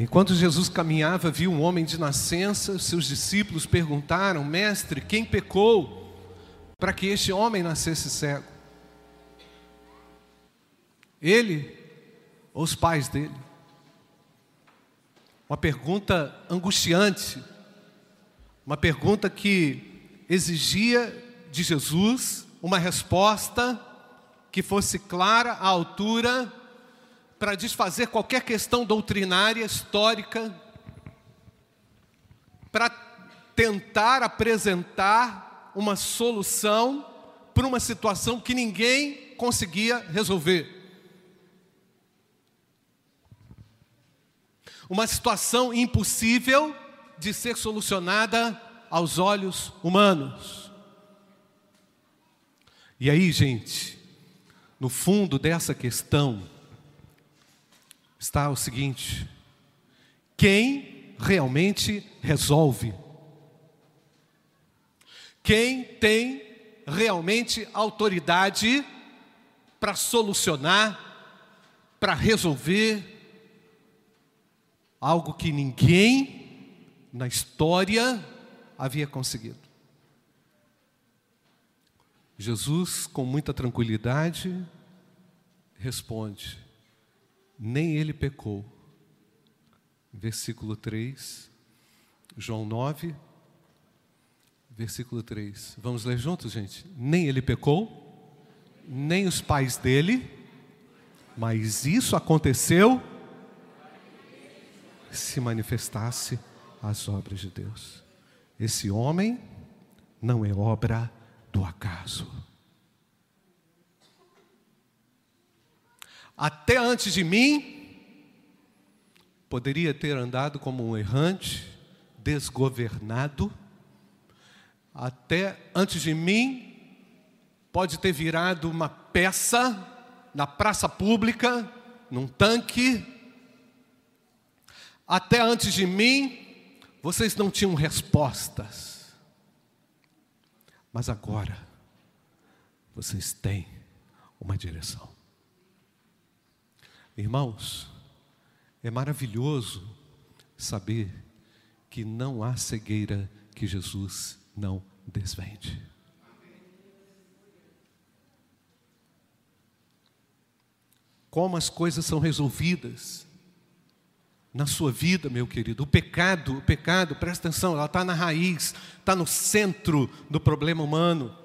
Enquanto Jesus caminhava, viu um homem de nascença, seus discípulos perguntaram: Mestre, quem pecou para que este homem nascesse cego? Ele ou os pais dele? Uma pergunta angustiante, uma pergunta que exigia de Jesus uma resposta que fosse clara, à altura, para desfazer qualquer questão doutrinária, histórica, para tentar apresentar uma solução para uma situação que ninguém conseguia resolver. Uma situação impossível de ser solucionada aos olhos humanos. E aí, gente, no fundo dessa questão está o seguinte: quem realmente resolve? Quem tem realmente autoridade para solucionar, para resolver algo que ninguém na história havia conseguido. Jesus, com muita tranquilidade, responde: nem ele pecou. Versículo 3, João 9, versículo 3. Vamos ler juntos, gente? Nem ele pecou, nem os pais dele, mas isso aconteceu se manifestasse as obras de Deus. Esse homem não é obra do acaso. Até antes de mim, poderia ter andado como um errante, desgovernado. Até antes de mim, pode ter virado uma peça na praça pública, num tanque. Até antes de mim, vocês não tinham respostas. Mas agora, vocês têm uma direção. Irmãos, é maravilhoso saber que não há cegueira que Jesus não desvende. Como as coisas são resolvidas na sua vida, meu querido. O pecado, o pecado, presta atenção, ela está na raiz, está no centro do problema humano.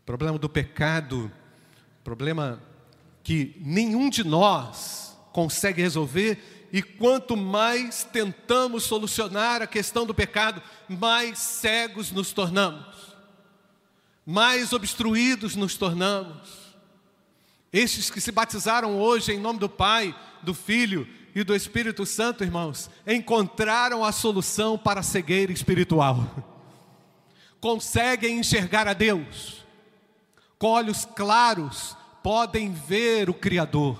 O problema do pecado, problema que nenhum de nós consegue resolver, e quanto mais tentamos solucionar a questão do pecado, mais cegos nos tornamos, mais obstruídos nos tornamos. Estes que se batizaram hoje em nome do Pai, do Filho e do Espírito Santo, irmãos, encontraram a solução para a cegueira espiritual. Conseguem enxergar a Deus com olhos claros podem ver o Criador,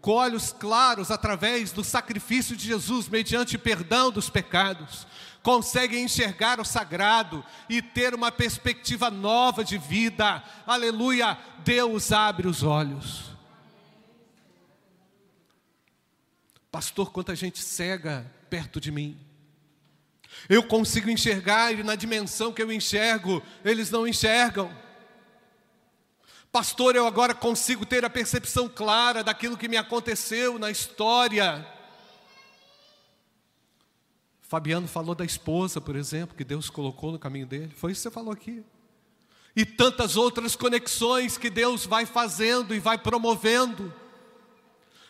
com olhos claros através do sacrifício de Jesus, mediante perdão dos pecados, conseguem enxergar o sagrado e ter uma perspectiva nova de vida. Aleluia! Deus abre os olhos. Pastor, quanta gente cega perto de mim. Eu consigo enxergar e na dimensão que eu enxergo, eles não enxergam. Pastor, eu agora consigo ter a percepção clara daquilo que me aconteceu na história. Fabiano falou da esposa, por exemplo, que Deus colocou no caminho dele. Foi isso que você falou aqui. E tantas outras conexões que Deus vai fazendo e vai promovendo.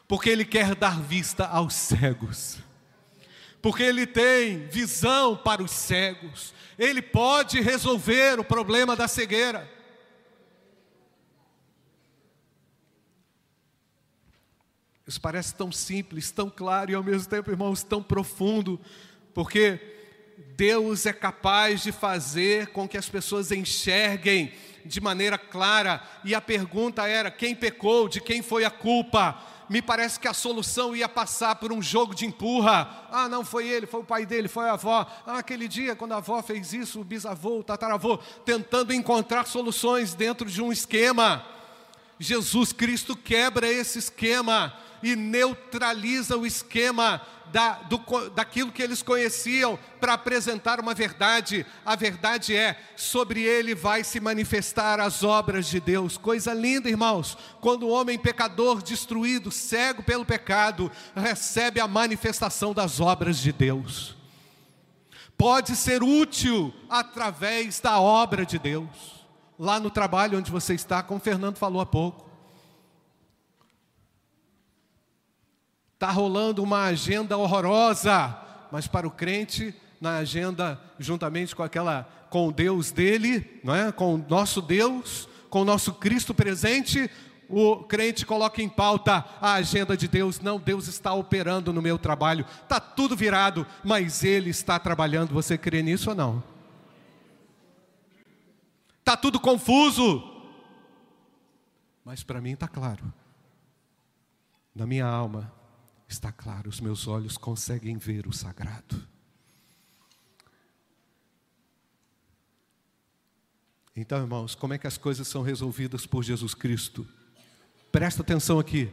Porque Ele quer dar vista aos cegos. Porque Ele tem visão para os cegos. Ele pode resolver o problema da cegueira. Isso parece tão simples, tão claro e ao mesmo tempo, irmãos, tão profundo, porque Deus é capaz de fazer com que as pessoas enxerguem de maneira clara, e a pergunta era: quem pecou, de quem foi a culpa? Me parece que a solução ia passar por um jogo de empurra. Ah, não foi ele, foi o pai dele, foi a avó. Ah, aquele dia quando a avó fez isso, o bisavô, o tataravô, tentando encontrar soluções dentro de um esquema. Jesus Cristo quebra esse esquema e neutraliza o esquema da, do, daquilo que eles conheciam para apresentar uma verdade. A verdade é: sobre ele vai se manifestar as obras de Deus. Coisa linda, irmãos, quando o homem pecador, destruído, cego pelo pecado, recebe a manifestação das obras de Deus. Pode ser útil através da obra de Deus. Lá no trabalho onde você está, como o Fernando falou há pouco. Está rolando uma agenda horrorosa, mas para o crente, na agenda, juntamente com aquela, com o Deus dele, não é? com o nosso Deus, com o nosso Cristo presente, o crente coloca em pauta a agenda de Deus. Não, Deus está operando no meu trabalho, está tudo virado, mas Ele está trabalhando. Você crê nisso ou não? Está tudo confuso, mas para mim está claro. Na minha alma, está claro, os meus olhos conseguem ver o sagrado. Então, irmãos, como é que as coisas são resolvidas por Jesus Cristo? Presta atenção aqui,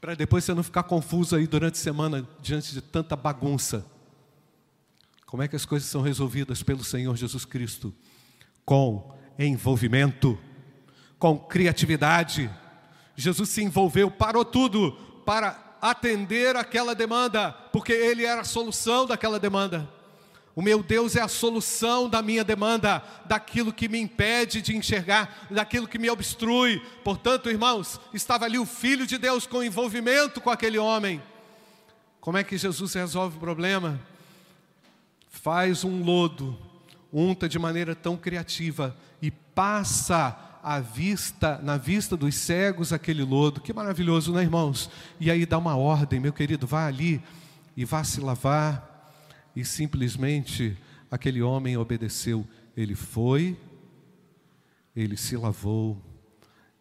para depois você não ficar confuso aí durante a semana diante de tanta bagunça. Como é que as coisas são resolvidas pelo Senhor Jesus Cristo? Com envolvimento, com criatividade. Jesus se envolveu, parou tudo, para atender aquela demanda, porque Ele era a solução daquela demanda. O meu Deus é a solução da minha demanda, daquilo que me impede de enxergar, daquilo que me obstrui. Portanto, irmãos, estava ali o Filho de Deus com envolvimento com aquele homem. Como é que Jesus resolve o problema? Faz um lodo, unta de maneira tão criativa e passa à vista, na vista dos cegos, aquele lodo. Que maravilhoso, né, irmãos? E aí dá uma ordem, meu querido, vá ali e vá se lavar. E simplesmente aquele homem obedeceu. Ele foi, ele se lavou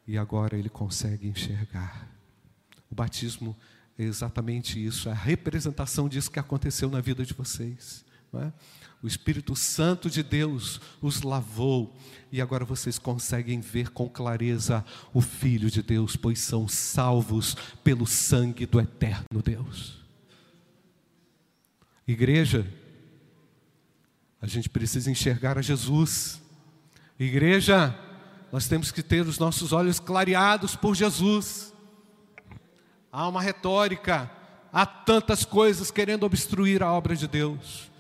e agora ele consegue enxergar. O batismo é exatamente isso, é a representação disso que aconteceu na vida de vocês. É? O Espírito Santo de Deus os lavou e agora vocês conseguem ver com clareza o Filho de Deus, pois são salvos pelo sangue do eterno Deus. Igreja, a gente precisa enxergar a Jesus. Igreja, nós temos que ter os nossos olhos clareados por Jesus. Há uma retórica, há tantas coisas querendo obstruir a obra de Deus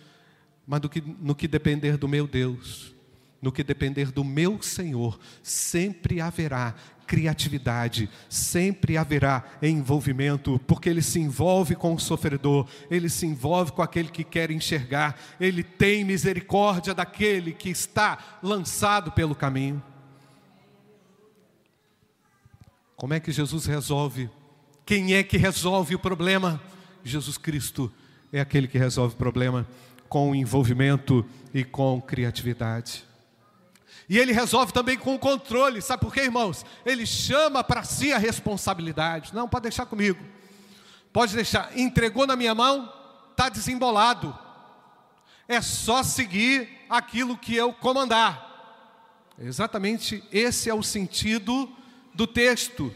mas no que, no que depender do meu Deus, no que depender do meu Senhor, sempre haverá criatividade, sempre haverá envolvimento, porque ele se envolve com o sofredor, ele se envolve com aquele que quer enxergar, ele tem misericórdia daquele que está lançado pelo caminho. Como é que Jesus resolve? Quem é que resolve o problema? Jesus Cristo é aquele que resolve o problema com envolvimento e com criatividade. E ele resolve também com controle, sabe por quê, irmãos? Ele chama para si a responsabilidade. Não, pode deixar comigo. Pode deixar. Entregou na minha mão, está desembolado. É só seguir aquilo que eu comandar. Exatamente esse é o sentido do texto.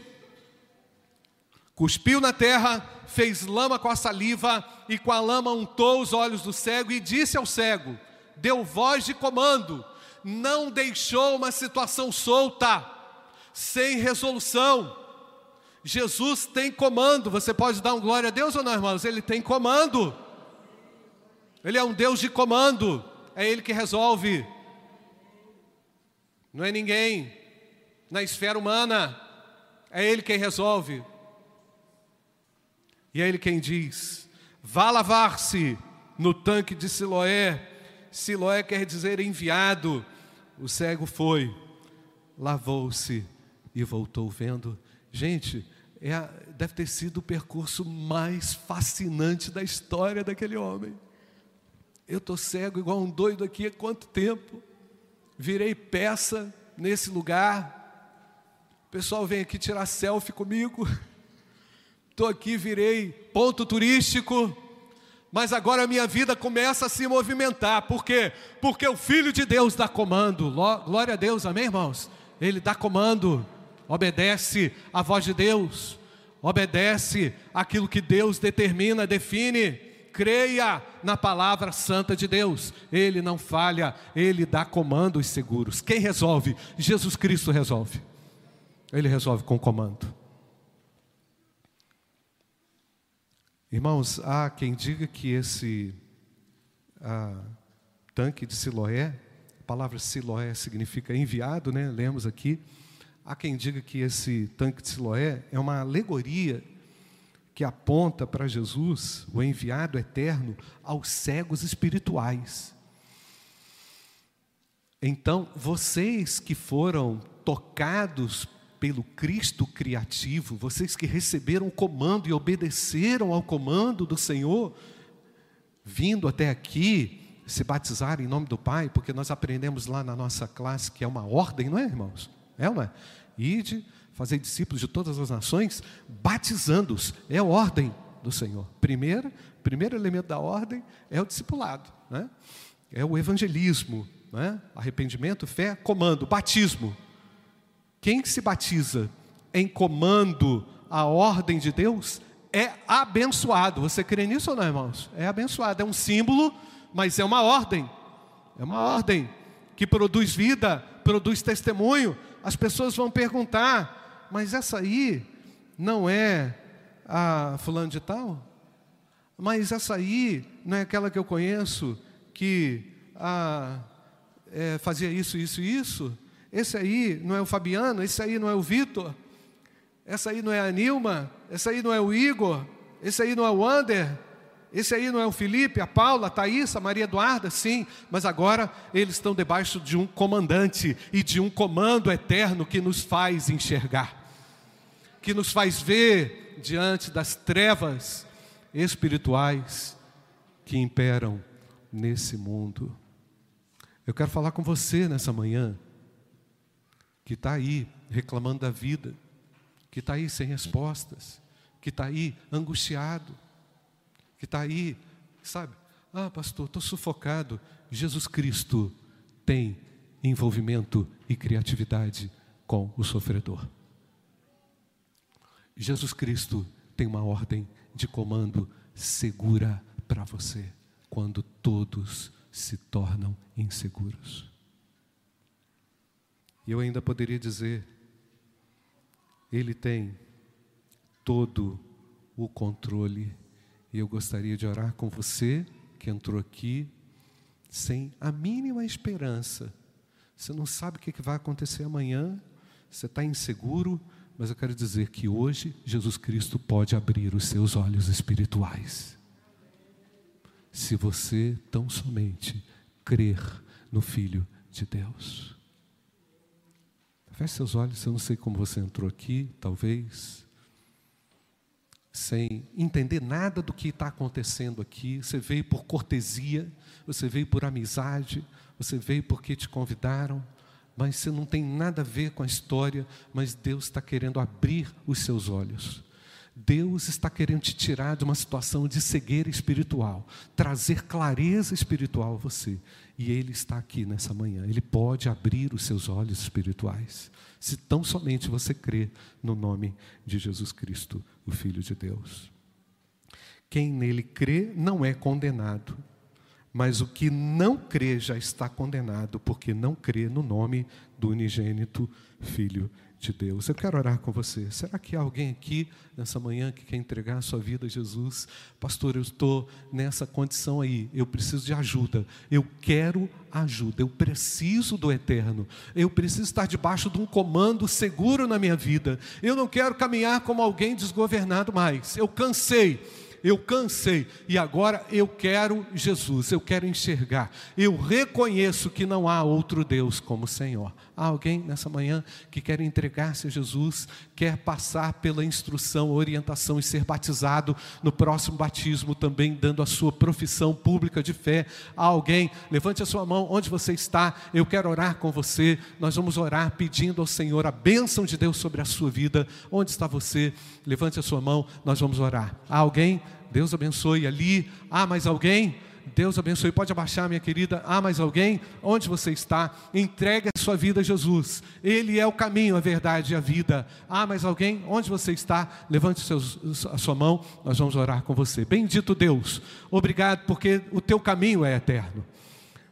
Cuspiu na terra, fez lama com a saliva e com a lama untou os olhos do cego e disse ao cego: deu voz de comando, não deixou uma situação solta, sem resolução. Jesus tem comando, você pode dar um glória a Deus ou não, irmãos? Ele tem comando, Ele é um Deus de comando, é Ele que resolve, não é ninguém na esfera humana, é Ele quem resolve. E é ele quem diz: vá lavar-se no tanque de Siloé. Siloé quer dizer enviado. O cego foi, lavou-se e voltou vendo. Gente, é, deve ter sido o percurso mais fascinante da história daquele homem. Eu estou cego igual um doido aqui há quanto tempo? Virei peça nesse lugar. O pessoal vem aqui tirar selfie comigo. estou aqui, virei ponto turístico, mas agora a minha vida começa a se movimentar. Por quê? Porque o Filho de Deus dá comando. Glória a Deus, amém, irmãos? Ele dá comando, obedece à voz de Deus. obedece aquilo que Deus determina, define. Creia na palavra santa de Deus. Ele não falha, ele dá comandos seguros. Quem resolve? Jesus Cristo resolve. Ele resolve com comando. Irmãos, há quem diga que esse ah, tanque de Siloé, a palavra Siloé significa enviado, né? Lemos aqui. Há quem diga que esse tanque de Siloé é uma alegoria que aponta para Jesus, o enviado eterno, aos cegos espirituais. Então, vocês que foram tocados pelo Cristo criativo, vocês que receberam o comando e obedeceram ao comando do Senhor, vindo até aqui, se batizar em nome do Pai, porque nós aprendemos lá na nossa classe que é uma ordem, não é, irmãos? É uma? Ide, fazer discípulos de todas as nações, batizando-os, é ordem do Senhor. Primeiro, primeiro elemento da ordem é o discipulado, né? é o evangelismo, né? arrependimento, fé, comando, batismo. Quem se batiza em comando a ordem de Deus é abençoado. Você crê nisso ou não, irmãos? É abençoado, é um símbolo, mas é uma ordem. É uma ordem que produz vida, produz testemunho. As pessoas vão perguntar: mas essa aí não é a fulano de tal? Mas essa aí não é aquela que eu conheço que ah, é, fazia isso, isso e isso? Esse aí não é o Fabiano? Esse aí não é o Vitor? Essa aí não é a Nilma? Esse aí não é o Igor? Esse aí não é o Ander? Esse aí não é o Felipe, a Paula, a Thaís, a Maria Eduarda? Sim, mas agora eles estão debaixo de um comandante e de um comando eterno que nos faz enxergar, que nos faz ver diante das trevas espirituais que imperam nesse mundo. Eu quero falar com você nessa manhã, que está aí reclamando da vida, que está aí sem respostas, que está aí angustiado que está aí, sabe? Ah, pastor, estou sufocado. Jesus Cristo tem envolvimento e criatividade com o sofredor. Jesus Cristo tem uma ordem de comando segura para você quando todos se tornam inseguros. E eu ainda poderia dizer, Ele tem todo o controle e eu gostaria de orar com você que entrou aqui sem a mínima esperança. Você não sabe o que vai acontecer amanhã, você está inseguro, mas eu quero dizer que hoje Jesus Cristo pode abrir os seus olhos espirituais. Se você tão somente crer no Filho de Deus. Feche seus olhos, eu não sei como você entrou aqui, talvez sem entender nada do que está acontecendo aqui. Você veio por cortesia, você veio por amizade, você veio porque te convidaram, mas você não tem nada a ver com a história, mas Deus está querendo abrir os seus olhos. Deus está querendo te tirar de uma situação de cegueira espiritual, trazer clareza espiritual a você. E Ele está aqui nessa manhã. Ele pode abrir os seus olhos espirituais, se tão somente você crê no nome de Jesus Cristo, o Filho de Deus. Quem nele crê não é condenado, mas o que não crê já está condenado, porque não crê no nome do unigênito Filho de de Deus. Eu quero orar com você. Será que há alguém aqui nessa manhã que quer entregar a sua vida a Jesus? Pastor, eu estou nessa condição aí, eu preciso de ajuda. Eu quero ajuda, eu preciso do eterno. Eu preciso estar debaixo de um comando seguro na minha vida. Eu não quero caminhar como alguém desgovernado mais. Eu cansei eu cansei e agora eu quero Jesus, eu quero enxergar. Eu reconheço que não há outro Deus como o Senhor. Há alguém nessa manhã que quer entregar-se a Jesus, quer passar pela instrução, orientação e ser batizado no próximo batismo, também dando a sua profissão pública de fé. Há alguém, levante a sua mão onde você está, eu quero orar com você. Nós vamos orar pedindo ao Senhor a bênção de Deus sobre a sua vida. Onde está você? Levante a sua mão, nós vamos orar. Há alguém? Deus abençoe ali. Ah, mais alguém? Deus abençoe. Pode abaixar, minha querida. Ah, mais alguém? Onde você está? Entregue a sua vida a Jesus. Ele é o caminho, a verdade e a vida. Ah, mais alguém? Onde você está? Levante a sua mão. Nós vamos orar com você. Bendito Deus. Obrigado porque o teu caminho é eterno.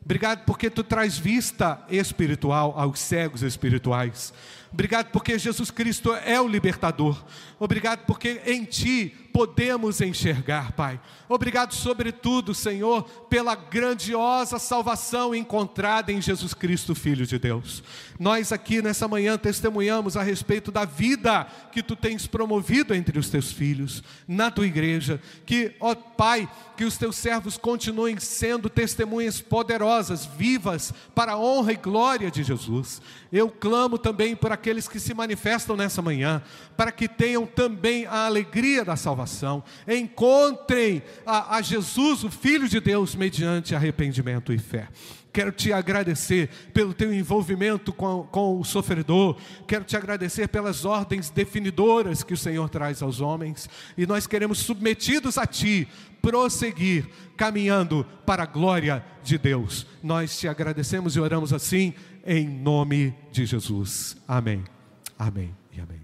Obrigado porque tu traz vista espiritual aos cegos espirituais. Obrigado porque Jesus Cristo é o libertador. Obrigado porque em Ti podemos enxergar, Pai. Obrigado, sobretudo, Senhor, pela grandiosa salvação encontrada em Jesus Cristo, Filho de Deus. Nós aqui nessa manhã testemunhamos a respeito da vida que Tu tens promovido entre os Teus filhos, na Tua igreja. Que, ó Pai, que os Teus servos continuem sendo testemunhas poderosas, vivas, para a honra e glória de Jesus. Eu clamo também por aqueles que se manifestam nessa manhã, para que tenham também a alegria da salvação, encontrem a, a Jesus, o Filho de Deus, mediante arrependimento e fé. Quero te agradecer pelo teu envolvimento com, com, o sofredor. Quero te agradecer pelas ordens definidoras que o Senhor traz aos homens. E nós queremos, submetidos a Ti, prosseguir caminhando para a glória de Deus. Nós te agradecemos e oramos assim, em nome de Jesus. Amém. Amém e amém.